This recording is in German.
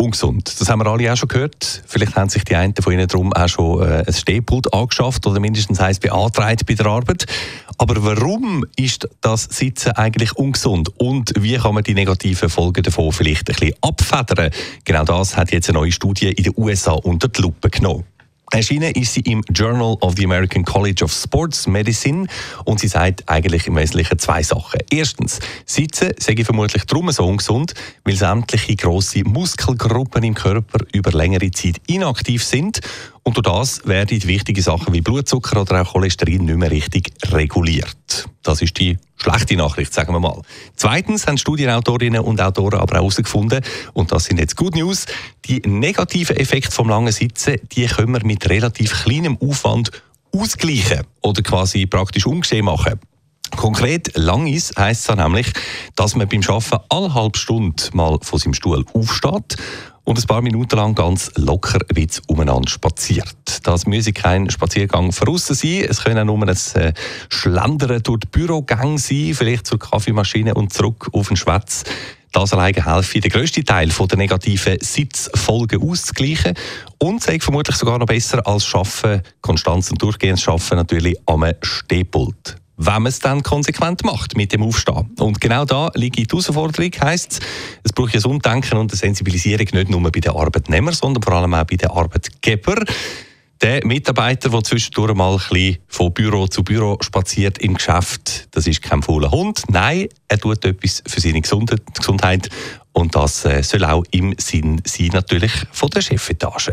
ungesund. Das haben wir alle auch schon gehört. Vielleicht haben sich die einen von Ihnen darum auch schon äh, ein Stehpult angeschafft oder mindestens eins beantragt bei der Arbeit. Aber warum ist das Sitzen eigentlich ungesund? Und wie kann man die negativen Folgen davon vielleicht ein bisschen abfedern? Genau das hat jetzt eine neue Studie in den USA unter die Lupe genommen. Erschienen ist sie im Journal of the American College of Sports Medicine und sie sagt eigentlich im Wesentlichen zwei Sachen. Erstens, Sitzen sei vermutlich darum so ungesund, weil sämtliche grosse Muskelgruppen im Körper über längere Zeit inaktiv sind und durch das werden wichtige Sachen wie Blutzucker oder auch Cholesterin nicht mehr richtig reguliert. Das ist die schlechte Nachricht, sagen wir mal. Zweitens haben Studienautorinnen und Autoren aber auch herausgefunden, und das sind jetzt Good News, die negativen Effekte vom langen Sitzen, die können wir mit relativ kleinem Aufwand ausgleichen oder quasi praktisch umgeschehen machen. Konkret lang ist, heisst es nämlich, dass man beim Arbeiten alle halbe Stunde mal von seinem Stuhl aufsteht und ein paar Minuten lang ganz locker ein umeinander spaziert. Das müsse kein Spaziergang draussen sein. Es können auch nur ein äh, Schlendern durch die Bürogänge sein, vielleicht zur Kaffeemaschine und zurück auf den Schwätz. Das alleine helfe, den grössten Teil der negativen Sitzfolgen auszugleichen und sei vermutlich sogar noch besser als Schaffen, Konstanz und durchgehendes Schaffen natürlich am Stehpult wenn man es dann konsequent macht mit dem Aufstehen. Und genau da liegt die Herausforderung, heisst es, es braucht ein Umdenken und eine Sensibilisierung nicht nur bei den Arbeitnehmern, sondern vor allem auch bei den Arbeitgebern. Der Mitarbeiter, der zwischendurch mal ein bisschen von Büro zu Büro spaziert im Geschäft, das ist kein fauler Hund. Nein, er tut etwas für seine Gesundheit und das äh, soll auch im Sinn sein natürlich von der Chefetage.